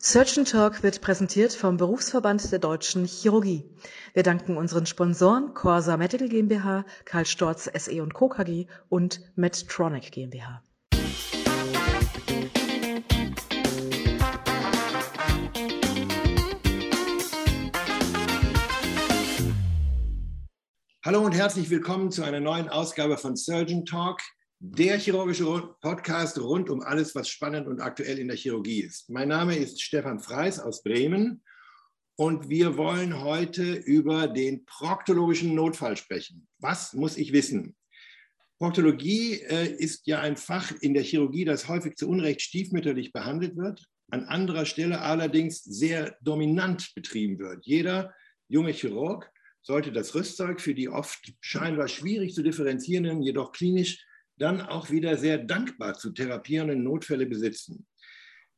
Surgeon Talk wird präsentiert vom Berufsverband der Deutschen Chirurgie. Wir danken unseren Sponsoren Corsa Medical GmbH, Karl Storz SE und Co. KG und Medtronic GmbH. Hallo und herzlich willkommen zu einer neuen Ausgabe von Surgeon Talk, der chirurgische Podcast rund um alles, was spannend und aktuell in der Chirurgie ist. Mein Name ist Stefan Freis aus Bremen und wir wollen heute über den proktologischen Notfall sprechen. Was muss ich wissen? Proktologie äh, ist ja ein Fach in der Chirurgie, das häufig zu Unrecht stiefmütterlich behandelt wird, an anderer Stelle allerdings sehr dominant betrieben wird. Jeder junge Chirurg sollte das Rüstzeug für die oft scheinbar schwierig zu differenzierenden, jedoch klinisch dann auch wieder sehr dankbar zu therapierenden Notfälle besitzen.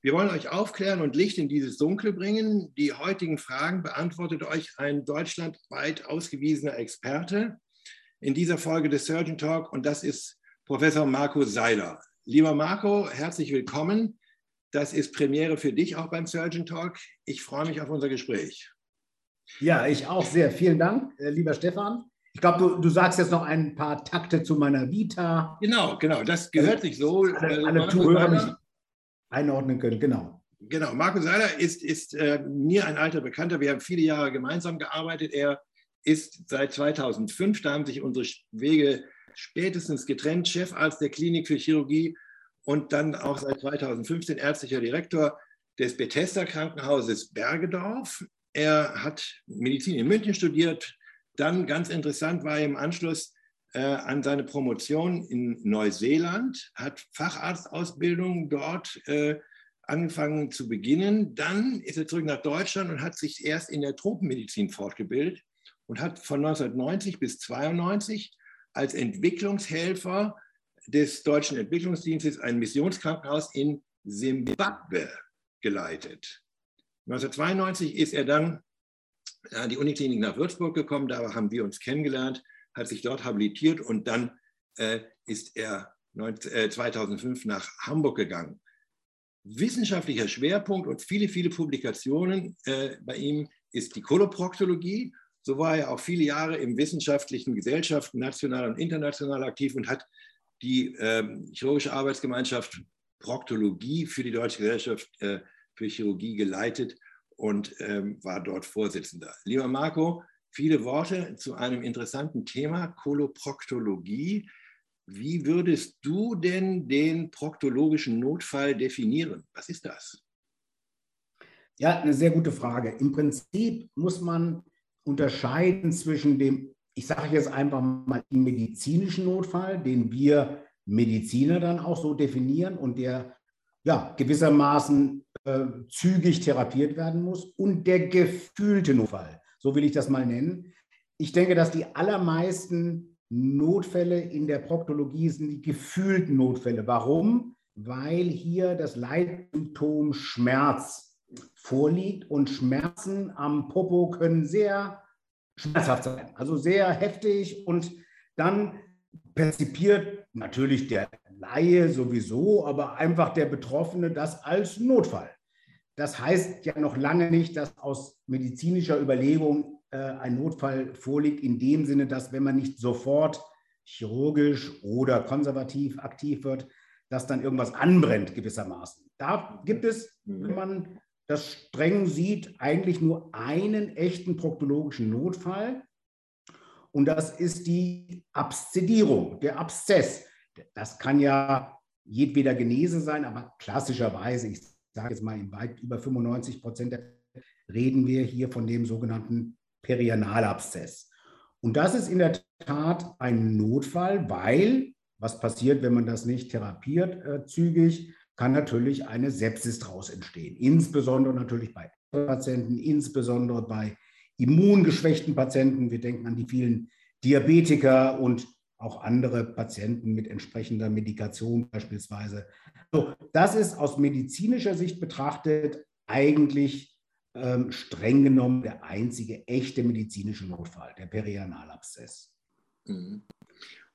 Wir wollen euch aufklären und Licht in dieses Dunkle bringen. Die heutigen Fragen beantwortet euch ein deutschlandweit ausgewiesener Experte in dieser Folge des Surgeon Talk und das ist Professor Marco Seiler. Lieber Marco, herzlich willkommen. Das ist Premiere für dich auch beim Surgeon Talk. Ich freue mich auf unser Gespräch. Ja, ich auch sehr. Vielen Dank, äh, lieber Stefan. Ich glaube, du, du sagst jetzt noch ein paar Takte zu meiner Vita. Genau, genau. Das gehört sich so. Alle, alle Zuhörer mich einordnen können, genau. Genau. Markus Seiler ist, ist äh, mir ein alter Bekannter. Wir haben viele Jahre gemeinsam gearbeitet. Er ist seit 2005, da haben sich unsere Wege spätestens getrennt, Chefarzt der Klinik für Chirurgie und dann auch seit 2015 ärztlicher Direktor des Bethesda Krankenhauses Bergedorf. Er hat Medizin in München studiert. Dann ganz interessant war er im Anschluss äh, an seine Promotion in Neuseeland, hat Facharztausbildung dort äh, angefangen zu beginnen. Dann ist er zurück nach Deutschland und hat sich erst in der Tropenmedizin fortgebildet und hat von 1990 bis 1992 als Entwicklungshelfer des Deutschen Entwicklungsdienstes ein Missionskrankenhaus in Simbabwe geleitet. 1992 ist er dann an die Uniklinik nach Würzburg gekommen, da haben wir uns kennengelernt, hat sich dort habilitiert und dann äh, ist er 19, äh, 2005 nach Hamburg gegangen. Wissenschaftlicher Schwerpunkt und viele, viele Publikationen äh, bei ihm ist die Koloproktologie. So war er auch viele Jahre im wissenschaftlichen Gesellschaften national und international aktiv und hat die ähm, chirurgische Arbeitsgemeinschaft Proktologie für die Deutsche Gesellschaft äh, für Chirurgie geleitet und ähm, war dort Vorsitzender. Lieber Marco, viele Worte zu einem interessanten Thema, Koloproktologie. Wie würdest du denn den proktologischen Notfall definieren? Was ist das? Ja, eine sehr gute Frage. Im Prinzip muss man unterscheiden zwischen dem, ich sage jetzt einfach mal, dem medizinischen Notfall, den wir Mediziner dann auch so definieren und der ja gewissermaßen äh, zügig therapiert werden muss und der gefühlte Notfall, so will ich das mal nennen. Ich denke, dass die allermeisten Notfälle in der Proktologie sind die gefühlten Notfälle. Warum? Weil hier das Leitsymptom Schmerz vorliegt und Schmerzen am Popo können sehr schmerzhaft sein, also sehr heftig und dann perzipiert natürlich der Laie sowieso, aber einfach der Betroffene das als Notfall. Das heißt ja noch lange nicht, dass aus medizinischer Überlegung äh, ein Notfall vorliegt, in dem Sinne, dass wenn man nicht sofort chirurgisch oder konservativ aktiv wird, dass dann irgendwas anbrennt gewissermaßen. Da gibt es, wenn man das streng sieht, eigentlich nur einen echten proktologischen Notfall. Und das ist die Abszedierung, der Abszess. Das kann ja jedweder Genese sein, aber klassischerweise, ich sage jetzt mal in weit über 95 Prozent, reden wir hier von dem sogenannten Perianalabszess. Und das ist in der Tat ein Notfall, weil was passiert, wenn man das nicht therapiert äh, zügig, kann natürlich eine Sepsis daraus entstehen. Insbesondere natürlich bei Patienten, insbesondere bei immungeschwächten Patienten. Wir denken an die vielen Diabetiker und auch andere Patienten mit entsprechender Medikation beispielsweise. So, das ist aus medizinischer Sicht betrachtet eigentlich ähm, streng genommen der einzige echte medizinische Notfall, der Perianalabszess. Mhm.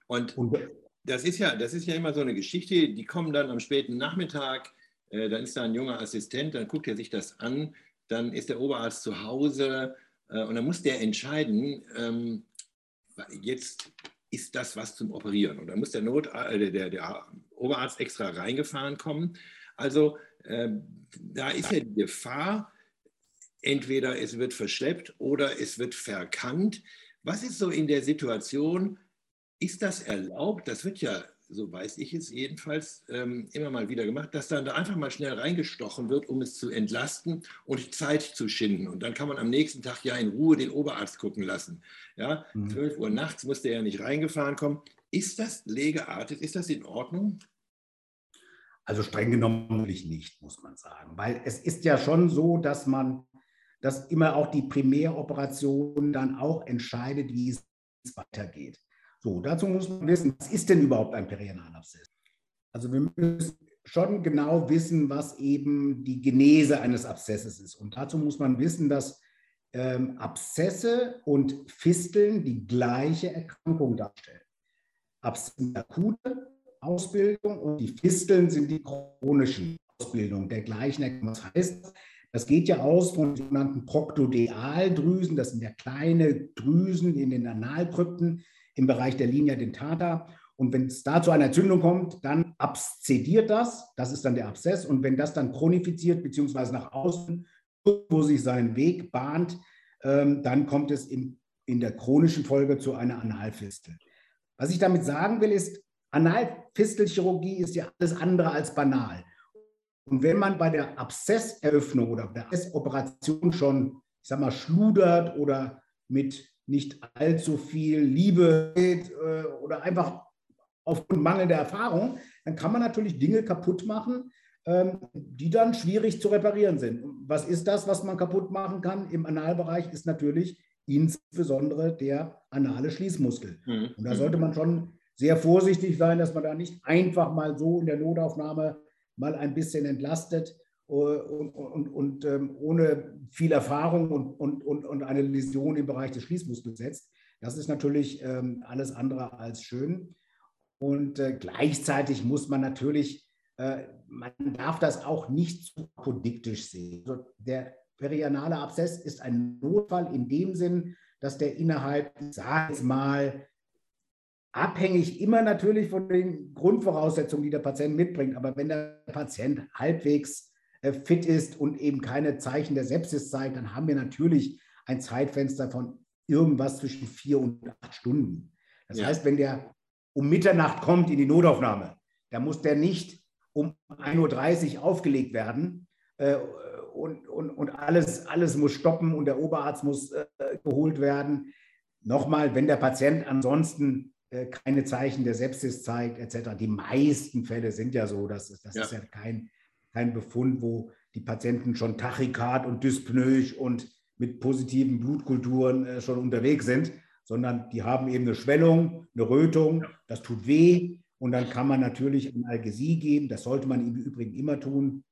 Und, Und das ist ja, das ist ja immer so eine Geschichte, die kommen dann am späten Nachmittag äh, dann ist da ein junger Assistent, dann guckt er sich das an, dann ist der Oberarzt zu Hause und dann muss der entscheiden, ähm, jetzt ist das was zum Operieren. Und dann muss der, Not, äh, der, der Oberarzt extra reingefahren kommen. Also äh, da ist ja die Gefahr, entweder es wird verschleppt oder es wird verkannt. Was ist so in der Situation? Ist das erlaubt? Das wird ja so weiß ich es jedenfalls, ähm, immer mal wieder gemacht, dass dann da einfach mal schnell reingestochen wird, um es zu entlasten und Zeit zu schinden. Und dann kann man am nächsten Tag ja in Ruhe den Oberarzt gucken lassen. Ja, mhm. 12 Uhr nachts muss der ja nicht reingefahren kommen. Ist das legeartet? Ist das in Ordnung? Also streng genommen nicht, muss man sagen. Weil es ist ja schon so, dass man, dass immer auch die Primäroperation dann auch entscheidet, wie es weitergeht. So, dazu muss man wissen, was ist denn überhaupt ein Perianalabszess? Also wir müssen schon genau wissen, was eben die Genese eines Abszesses ist. Und dazu muss man wissen, dass ähm, Abszesse und Fisteln die gleiche Erkrankung darstellen. Abszesse sind akute Ausbildung und die Fisteln sind die chronischen Ausbildung der gleichen Erkrankung. Das heißt, das geht ja aus von sogenannten Proktodealdrüsen, das sind ja kleine Drüsen in den Analkrypten, im Bereich der Linea dentata. Und wenn es da zu einer Entzündung kommt, dann abszediert das, das ist dann der Abszess. Und wenn das dann chronifiziert bzw. nach außen, wo sich seinen Weg bahnt, ähm, dann kommt es in, in der chronischen Folge zu einer Analfistel. Was ich damit sagen will, ist, Analfistelchirurgie ist ja alles andere als banal. Und wenn man bei der Abszesseröffnung oder der Abszessoperation schon, ich sag mal, schludert oder mit nicht allzu viel Liebe äh, oder einfach aufgrund mangelnder Erfahrung, dann kann man natürlich Dinge kaputt machen, ähm, die dann schwierig zu reparieren sind. Was ist das, was man kaputt machen kann im Analbereich, ist natürlich insbesondere der anale Schließmuskel. Mhm. Und da sollte man schon sehr vorsichtig sein, dass man da nicht einfach mal so in der Notaufnahme mal ein bisschen entlastet, und, und, und ähm, ohne viel Erfahrung und, und, und, eine Läsion im Bereich des Schließmuskels setzt. Das ist natürlich ähm, alles andere als schön. Und äh, gleichzeitig muss man natürlich, äh, man darf das auch nicht zu apodiktisch sehen. Also der perianale Abszess ist ein Notfall in dem Sinn, dass der innerhalb, sag ich mal, abhängig immer natürlich von den Grundvoraussetzungen, die der Patient mitbringt. Aber wenn der Patient halbwegs fit ist und eben keine Zeichen der Sepsis zeigt, dann haben wir natürlich ein Zeitfenster von irgendwas zwischen vier und acht Stunden. Das ja. heißt, wenn der um Mitternacht kommt in die Notaufnahme, dann muss der nicht um 1.30 Uhr aufgelegt werden äh, und, und, und alles, alles muss stoppen und der Oberarzt muss äh, geholt werden. Nochmal, wenn der Patient ansonsten äh, keine Zeichen der Sepsis zeigt, etc. Die meisten Fälle sind ja so, dass das ja. ist ja kein kein Befund, wo die Patienten schon tachykard und dyspnoisch und mit positiven Blutkulturen äh, schon unterwegs sind, sondern die haben eben eine Schwellung, eine Rötung, das tut weh und dann kann man natürlich Analgesie geben, das sollte man im Übrigen immer tun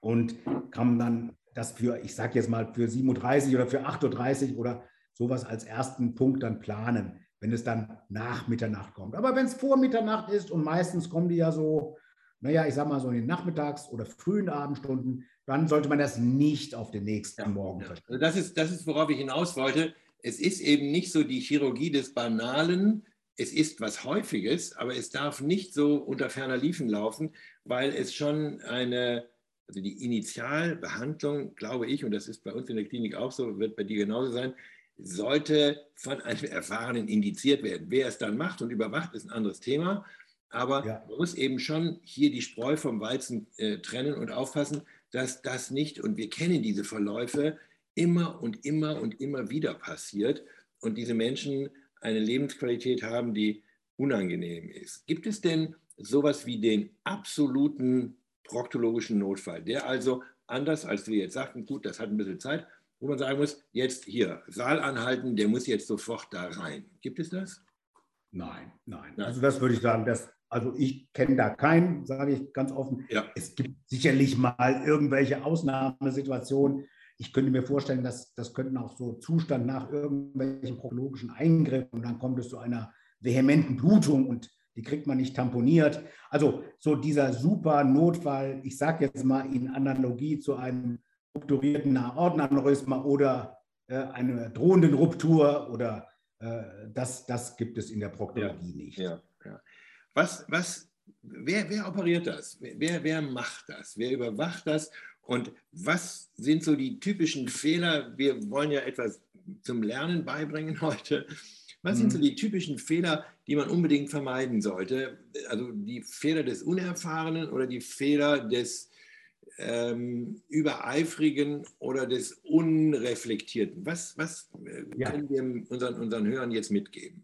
und kann dann das für, ich sage jetzt mal, für 37 oder für 38 oder sowas als ersten Punkt dann planen, wenn es dann nach Mitternacht kommt. Aber wenn es vor Mitternacht ist und meistens kommen die ja so naja, ich sage mal so in den Nachmittags- oder frühen Abendstunden, dann sollte man das nicht auf den nächsten ja, Morgen ja. Also das ist, das ist, worauf ich hinaus wollte. Es ist eben nicht so die Chirurgie des Banalen. Es ist was Häufiges, aber es darf nicht so unter ferner Liefen laufen, weil es schon eine, also die Initialbehandlung, glaube ich, und das ist bei uns in der Klinik auch so, wird bei dir genauso sein, sollte von einem Erfahrenen indiziert werden. Wer es dann macht und überwacht, ist ein anderes Thema. Aber ja. man muss eben schon hier die Spreu vom Weizen äh, trennen und aufpassen, dass das nicht, und wir kennen diese Verläufe, immer und immer und immer wieder passiert und diese Menschen eine Lebensqualität haben, die unangenehm ist. Gibt es denn sowas wie den absoluten proktologischen Notfall, der also anders als wir jetzt sagten, gut, das hat ein bisschen Zeit, wo man sagen muss, jetzt hier, Saal anhalten, der muss jetzt sofort da rein. Gibt es das? Nein, nein. Also das würde ich sagen, das, also ich kenne da keinen, sage ich ganz offen. Ja. Es gibt sicherlich mal irgendwelche Ausnahmesituationen. Ich könnte mir vorstellen, dass das könnten auch so Zustand nach irgendwelchen proktologischen Eingriffen und dann kommt es zu einer vehementen Blutung und die kriegt man nicht tamponiert. Also so dieser super Notfall, ich sage jetzt mal in Analogie zu einem strukturierten Aortenaneurysma oder äh, einer drohenden Ruptur oder äh, das, das gibt es in der Proktologie ja, nicht. Ja. Was, was, wer, wer operiert das? Wer, wer macht das? Wer überwacht das? Und was sind so die typischen Fehler? Wir wollen ja etwas zum Lernen beibringen heute. Was sind so mhm. die typischen Fehler, die man unbedingt vermeiden sollte? Also die Fehler des Unerfahrenen oder die Fehler des ähm, Übereifrigen oder des Unreflektierten? Was, was äh, ja. können wir unseren, unseren Hörern jetzt mitgeben?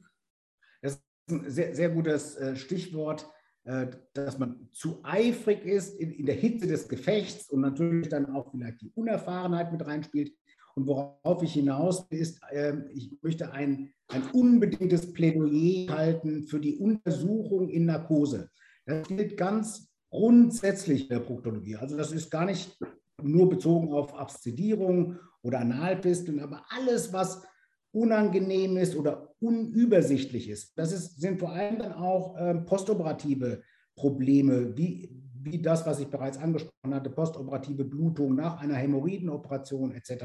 Ein sehr, sehr gutes äh, Stichwort, äh, dass man zu eifrig ist in, in der Hitze des Gefechts und natürlich dann auch vielleicht die Unerfahrenheit mit reinspielt. Und worauf ich hinaus will, ist, ähm, ich möchte ein, ein unbedingtes Plädoyer halten für die Untersuchung in Narkose. Das gilt ganz grundsätzlich der Proktologie. Also das ist gar nicht nur bezogen auf Abszedierung oder Analpisteln, aber alles, was unangenehm ist oder unübersichtlich ist. Das ist, sind vor allem dann auch ähm, postoperative Probleme, wie, wie das, was ich bereits angesprochen hatte, postoperative Blutung nach einer Hämorrhoidenoperation etc.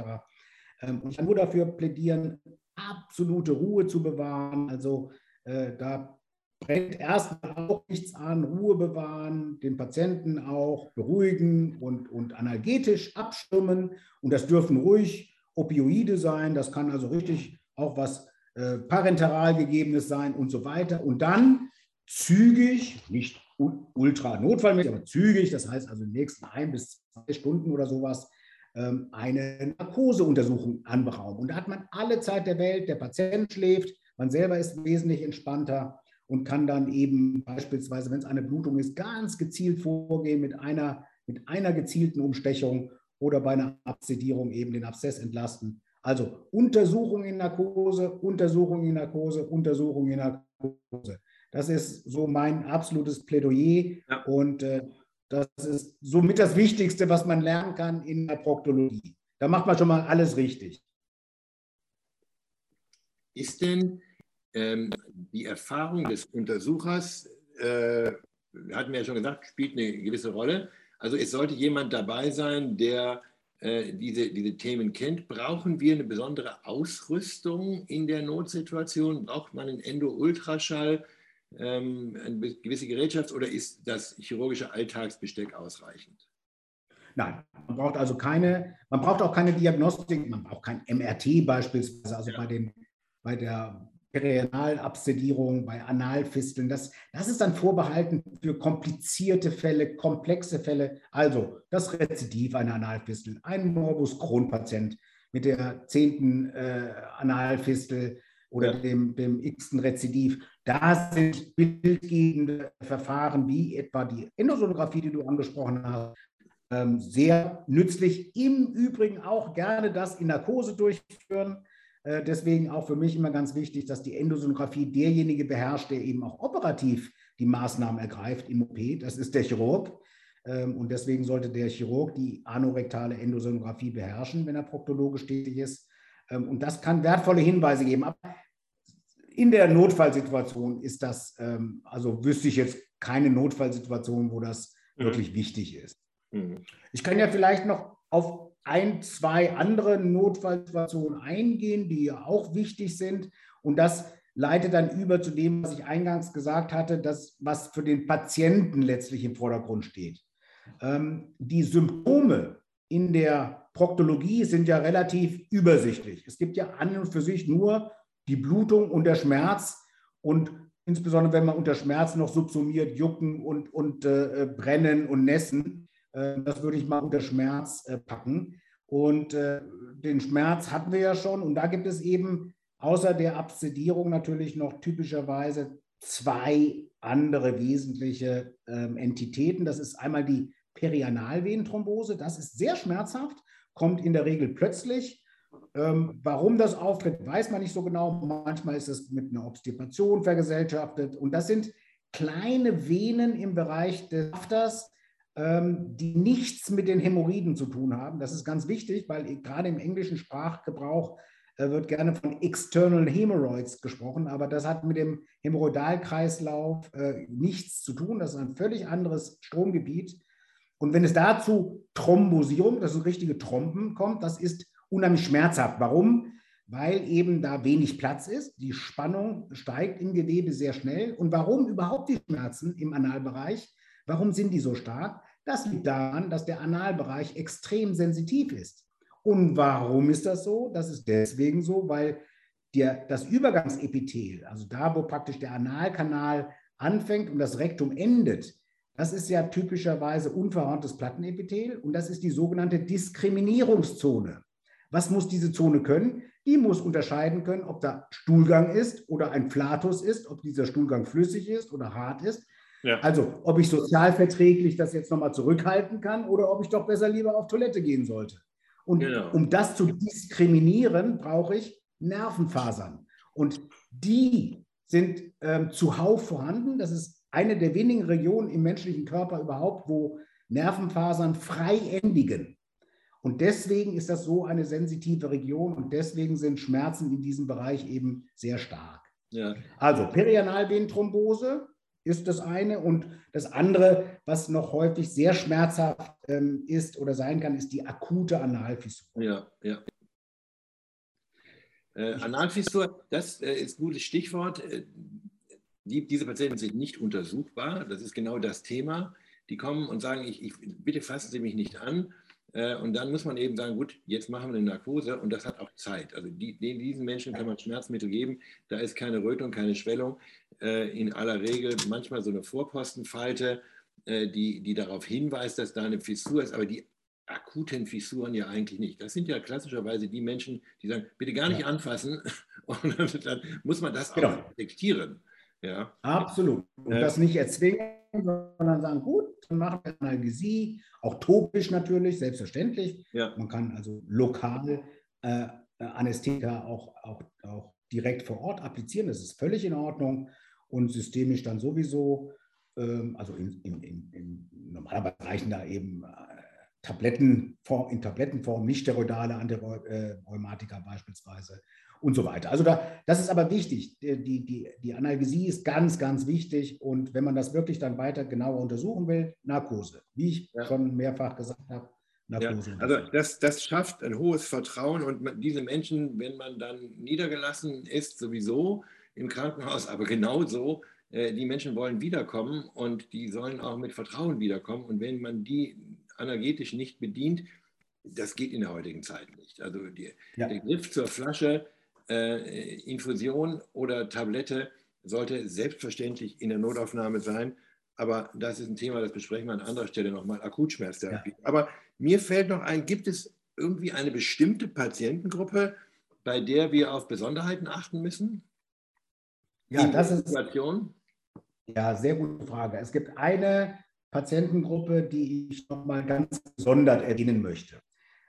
Ähm, ich kann nur dafür plädieren, absolute Ruhe zu bewahren. Also äh, da brennt erstmal auch nichts an, Ruhe bewahren, den Patienten auch beruhigen und, und analgetisch abstimmen. Und das dürfen ruhig Opioide sein, das kann also richtig auch was äh, parenteral gegebenes sein und so weiter. Und dann zügig, nicht ultra notfallmäßig, aber zügig, das heißt also in den nächsten ein bis zwei Stunden oder sowas, ähm, eine Narkoseuntersuchung anberaumen. Und da hat man alle Zeit der Welt, der Patient schläft, man selber ist wesentlich entspannter und kann dann eben beispielsweise, wenn es eine Blutung ist, ganz gezielt vorgehen mit einer, mit einer gezielten Umstechung oder bei einer Absedierung eben den Abszess entlasten. Also Untersuchung in Narkose, Untersuchung in Narkose, Untersuchung in Narkose. Das ist so mein absolutes Plädoyer ja. und äh, das ist somit das Wichtigste, was man lernen kann in der Proktologie. Da macht man schon mal alles richtig. Ist denn ähm, die Erfahrung des Untersuchers, äh, hatten wir ja schon gesagt, spielt eine gewisse Rolle. Also es sollte jemand dabei sein, der äh, diese, diese Themen kennt. Brauchen wir eine besondere Ausrüstung in der Notsituation? Braucht man einen Endo-Ultraschall, ähm, eine gewisse Gerätschaft oder ist das chirurgische Alltagsbesteck ausreichend? Nein, man braucht also keine, man braucht auch keine Diagnostik, man braucht kein MRT beispielsweise, also ja. bei, den, bei der Perianalabsedierung, bei Analfisteln. Das, das ist dann vorbehalten für komplizierte Fälle, komplexe Fälle. Also das Rezidiv einer Analfistel, ein Morbus Crohn-Patient mit der zehnten äh, Analfistel oder ja. dem, dem x-ten Rezidiv. Da sind bildgebende Verfahren wie etwa die Endosonographie, die du angesprochen hast, ähm, sehr nützlich. Im Übrigen auch gerne das in Narkose durchführen deswegen auch für mich immer ganz wichtig, dass die Endosonographie derjenige beherrscht, der eben auch operativ die Maßnahmen ergreift im OP. Das ist der Chirurg. Ähm, und deswegen sollte der Chirurg die anorektale Endosonographie beherrschen, wenn er proktologisch tätig ist. Ähm, und das kann wertvolle Hinweise geben. Aber in der Notfallsituation ist das, ähm, also wüsste ich jetzt keine Notfallsituation, wo das mhm. wirklich wichtig ist. Mhm. Ich kann ja vielleicht noch auf ein, zwei andere Notfallsituationen eingehen, die ja auch wichtig sind. Und das leitet dann über zu dem, was ich eingangs gesagt hatte, das, was für den Patienten letztlich im Vordergrund steht. Ähm, die Symptome in der Proktologie sind ja relativ übersichtlich. Es gibt ja an und für sich nur die Blutung und der Schmerz und insbesondere wenn man unter Schmerz noch subsumiert, Jucken und, und äh, Brennen und Nässen. Äh, das würde ich mal unter Schmerz äh, packen. Und äh, den Schmerz hatten wir ja schon. Und da gibt es eben außer der Abszedierung natürlich noch typischerweise zwei andere wesentliche ähm, Entitäten. Das ist einmal die Perianalvenenthrombose. Das ist sehr schmerzhaft, kommt in der Regel plötzlich. Ähm, warum das auftritt, weiß man nicht so genau. Manchmal ist es mit einer Obstipation vergesellschaftet. Und das sind kleine Venen im Bereich des Afters, die nichts mit den Hämorrhoiden zu tun haben. Das ist ganz wichtig, weil gerade im englischen Sprachgebrauch wird gerne von External Hemorrhoids gesprochen, aber das hat mit dem Hämorrhoidalkreislauf äh, nichts zu tun. Das ist ein völlig anderes Stromgebiet. Und wenn es dazu Thrombosierung, das sind richtige Trompen, kommt, das ist unheimlich schmerzhaft. Warum? Weil eben da wenig Platz ist. Die Spannung steigt im Gewebe sehr schnell. Und warum überhaupt die Schmerzen im Analbereich? Warum sind die so stark? Das liegt daran, dass der Analbereich extrem sensitiv ist. Und warum ist das so? Das ist deswegen so, weil der, das Übergangsepithel, also da, wo praktisch der Analkanal anfängt und das Rektum endet, das ist ja typischerweise unverhorntes Plattenepithel und das ist die sogenannte Diskriminierungszone. Was muss diese Zone können? Die muss unterscheiden können, ob da Stuhlgang ist oder ein Flatus ist, ob dieser Stuhlgang flüssig ist oder hart ist. Ja. Also, ob ich sozialverträglich das jetzt nochmal zurückhalten kann oder ob ich doch besser lieber auf Toilette gehen sollte. Und genau. um das zu diskriminieren, brauche ich Nervenfasern. Und die sind ähm, zuhauf vorhanden. Das ist eine der wenigen Regionen im menschlichen Körper überhaupt, wo Nervenfasern frei endigen. Und deswegen ist das so eine sensitive Region und deswegen sind Schmerzen in diesem Bereich eben sehr stark. Ja. Also Perianalvenenthrombose ist das eine. Und das andere, was noch häufig sehr schmerzhaft ähm, ist oder sein kann, ist die akute Analfissur. Ja, ja. Äh, Analfissur, das äh, ist ein gutes Stichwort. Äh, die, diese Patienten sind nicht untersuchbar. Das ist genau das Thema. Die kommen und sagen, ich, ich, bitte fassen Sie mich nicht an. Äh, und dann muss man eben sagen, gut, jetzt machen wir eine Narkose und das hat auch Zeit. Also die, diesen Menschen kann man Schmerzmittel geben. Da ist keine Rötung, keine Schwellung. Äh, in aller Regel manchmal so eine Vorpostenfalte, äh, die, die darauf hinweist, dass da eine Fissur ist. Aber die akuten Fissuren ja eigentlich nicht. Das sind ja klassischerweise die Menschen, die sagen, bitte gar nicht ja. anfassen. Und dann muss man das genau. auch detektieren. Ja. Absolut. Und das nicht erzwingen, sondern sagen, gut, dann machen wir Analgesie, auch topisch natürlich, selbstverständlich. Ja. Man kann also lokal äh, Anästhetika auch, auch, auch direkt vor Ort applizieren, das ist völlig in Ordnung und systemisch dann sowieso, ähm, also in, in, in, in, normalerweise reichen da eben äh, Tablettenform, in Tablettenform, nicht steroidale Antirheumatika beispielsweise und so weiter. Also da, das ist aber wichtig. Die, die, die Analgesie ist ganz, ganz wichtig. Und wenn man das wirklich dann weiter genauer untersuchen will, Narkose, wie ich ja. schon mehrfach gesagt habe. Narkose ja, also das, das schafft ein hohes Vertrauen und diese Menschen, wenn man dann niedergelassen ist, sowieso im Krankenhaus, aber genauso, äh, die Menschen wollen wiederkommen und die sollen auch mit Vertrauen wiederkommen. Und wenn man die energetisch nicht bedient, das geht in der heutigen Zeit nicht. Also die, ja. der Griff zur Flasche äh, Infusion oder Tablette sollte selbstverständlich in der Notaufnahme sein. Aber das ist ein Thema, das besprechen wir an anderer Stelle nochmal, Akutschmerztherapie. Ja. Aber mir fällt noch ein, gibt es irgendwie eine bestimmte Patientengruppe, bei der wir auf Besonderheiten achten müssen? Ja, das ist ja sehr gute Frage. Es gibt eine Patientengruppe, die ich nochmal ganz gesondert erwähnen möchte.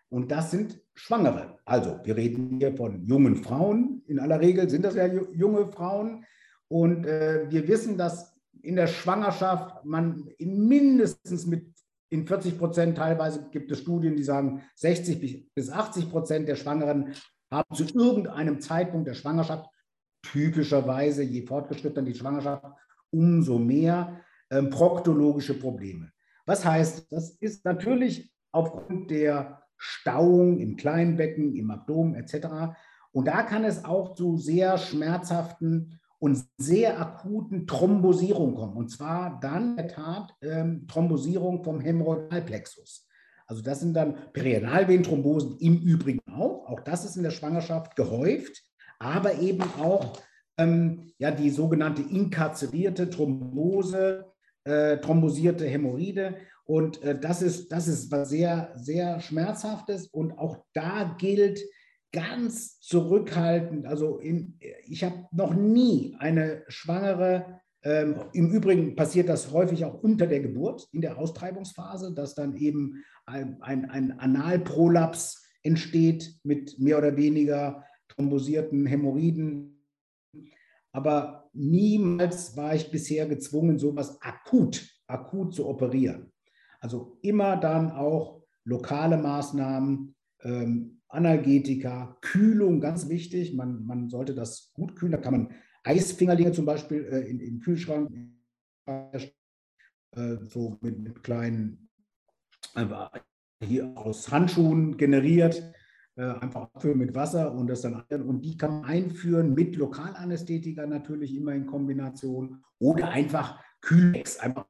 Und das sind Schwangere. Also wir reden hier von jungen Frauen. In aller Regel sind das ja junge Frauen. Und äh, wir wissen, dass in der Schwangerschaft man mindestens mit in 40 Prozent, teilweise gibt es Studien, die sagen, 60 bis 80 Prozent der Schwangeren haben zu irgendeinem Zeitpunkt der Schwangerschaft, typischerweise je fortgeschrittener die Schwangerschaft, umso mehr ähm, proktologische Probleme. Was heißt, das ist natürlich aufgrund der Stauung im Kleinbecken, im Abdomen etc. Und da kann es auch zu sehr schmerzhaften und sehr akuten Thrombosierungen kommen. Und zwar dann in der Tat ähm, Thrombosierung vom Hämorrhoidalplexus. Also das sind dann Perianalvenenthrombosen im Übrigen auch. Auch das ist in der Schwangerschaft gehäuft, aber eben auch ähm, ja, die sogenannte inkarzerierte Thrombose, äh, thrombosierte Hämorrhoide. Und äh, das, ist, das ist was sehr, sehr Schmerzhaftes. Und auch da gilt ganz zurückhaltend, also in, ich habe noch nie eine Schwangere, ähm, im Übrigen passiert das häufig auch unter der Geburt, in der Austreibungsphase, dass dann eben ein, ein, ein Analprolaps entsteht mit mehr oder weniger thrombosierten Hämorrhoiden. Aber niemals war ich bisher gezwungen, sowas akut, akut zu operieren. Also immer dann auch lokale Maßnahmen, ähm, Analgetika, Kühlung, ganz wichtig. Man, man sollte das gut kühlen. Da kann man Eisfingerlinge zum Beispiel äh, in, im Kühlschrank äh, so mit, mit kleinen, äh, hier aus Handschuhen generiert, äh, einfach abfüllen mit Wasser und das dann und die kann man einführen mit Lokalanästhetika natürlich immer in Kombination oder einfach Kühlex einfach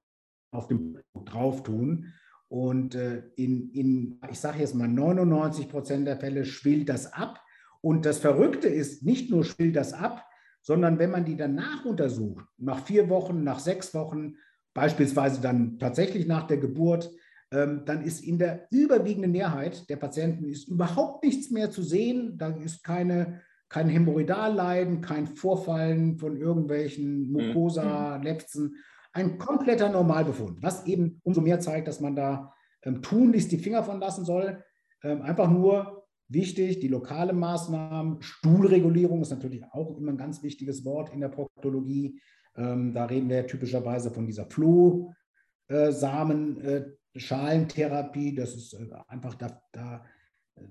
auf dem drauf tun. Und äh, in, in, ich sage jetzt mal, 99 Prozent der Fälle schwillt das ab. Und das Verrückte ist, nicht nur schwillt das ab, sondern wenn man die danach untersucht, nach vier Wochen, nach sechs Wochen, beispielsweise dann tatsächlich nach der Geburt, ähm, dann ist in der überwiegenden Mehrheit der Patienten ist überhaupt nichts mehr zu sehen. Da ist keine, kein Hämorrhoidalleiden, kein Vorfallen von irgendwelchen mhm. Mucosa, Lepsen, ein kompletter Normalbefund, was eben umso mehr zeigt, dass man da ähm, tunlichst die Finger von lassen soll. Ähm, einfach nur wichtig, die lokale Maßnahmen, Stuhlregulierung ist natürlich auch immer ein ganz wichtiges Wort in der Proktologie. Ähm, da reden wir typischerweise von dieser Flohsamenschalentherapie. Äh, das ist äh, einfach da, da,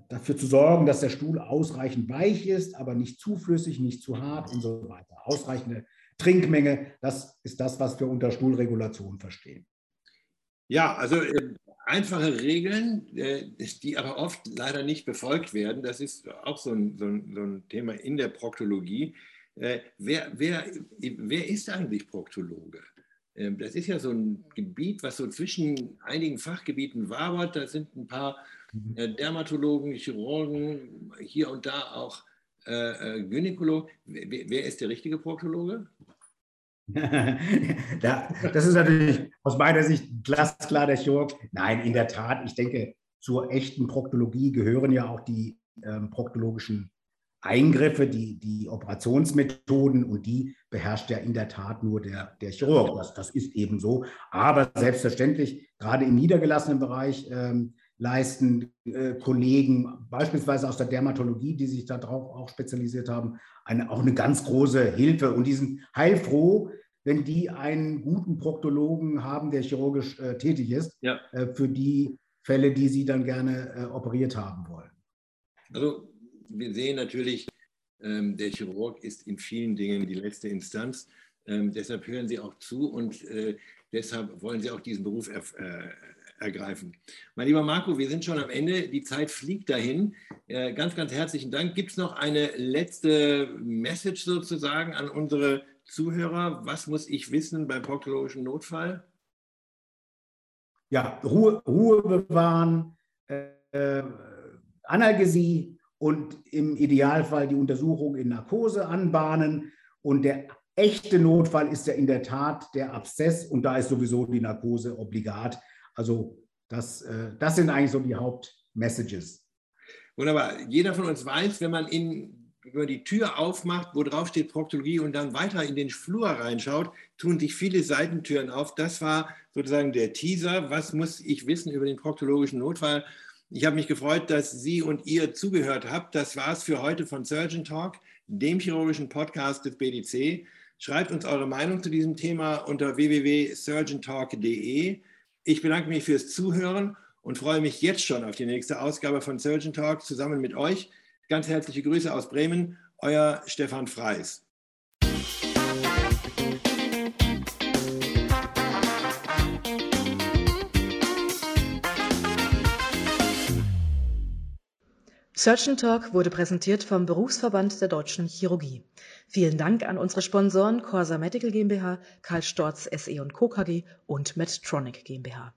dafür zu sorgen, dass der Stuhl ausreichend weich ist, aber nicht zu flüssig, nicht zu hart und so weiter. Ausreichende Trinkmenge, das ist das, was wir unter Stuhlregulation verstehen. Ja, also äh, einfache Regeln, äh, die aber oft leider nicht befolgt werden. Das ist auch so ein, so ein, so ein Thema in der Proktologie. Äh, wer, wer, wer ist eigentlich Proktologe? Ähm, das ist ja so ein Gebiet, was so zwischen einigen Fachgebieten wabert. Da sind ein paar mhm. äh, Dermatologen, Chirurgen, hier und da auch äh, Gynäkologen. Wer, wer ist der richtige Proktologe? da, das ist natürlich aus meiner Sicht glasklar der Chirurg. Nein, in der Tat, ich denke, zur echten Proktologie gehören ja auch die ähm, proktologischen Eingriffe, die, die Operationsmethoden und die beherrscht ja in der Tat nur der, der Chirurg. Das, das ist eben so. Aber selbstverständlich, gerade im niedergelassenen Bereich, ähm, leisten äh, Kollegen, beispielsweise aus der Dermatologie, die sich darauf auch spezialisiert haben, eine, auch eine ganz große Hilfe. Und die sind heilfroh, wenn die einen guten Proktologen haben, der chirurgisch äh, tätig ist, ja. äh, für die Fälle, die sie dann gerne äh, operiert haben wollen. Also wir sehen natürlich, ähm, der Chirurg ist in vielen Dingen die letzte Instanz. Ähm, deshalb hören Sie auch zu und äh, deshalb wollen Sie auch diesen Beruf äh, ergreifen. Mein lieber Marco, wir sind schon am Ende. Die Zeit fliegt dahin. Äh, ganz, ganz herzlichen Dank. Gibt es noch eine letzte Message sozusagen an unsere Zuhörer? Was muss ich wissen beim proktologischen Notfall? Ja, Ruhe, Ruhe bewahren, äh, Analgesie und im Idealfall die Untersuchung in Narkose anbahnen. Und der echte Notfall ist ja in der Tat der Abszess und da ist sowieso die Narkose obligat. Also das, äh, das sind eigentlich so die Hauptmessages. Wunderbar. Jeder von uns weiß, wenn man in, über die Tür aufmacht, wo drauf steht Proktologie und dann weiter in den Flur reinschaut, tun sich viele Seitentüren auf. Das war sozusagen der Teaser. Was muss ich wissen über den proktologischen Notfall? Ich habe mich gefreut, dass Sie und ihr zugehört habt. Das war es für heute von Surgeon Talk, dem chirurgischen Podcast des BDC. Schreibt uns eure Meinung zu diesem Thema unter www.surgeontalk.de. Ich bedanke mich fürs Zuhören und freue mich jetzt schon auf die nächste Ausgabe von Surgeon Talk zusammen mit euch. Ganz herzliche Grüße aus Bremen, euer Stefan Freis. Surgeon Talk wurde präsentiert vom Berufsverband der Deutschen Chirurgie. Vielen Dank an unsere Sponsoren Corsa Medical GmbH, Karl Storz SE Co. KG und Medtronic GmbH.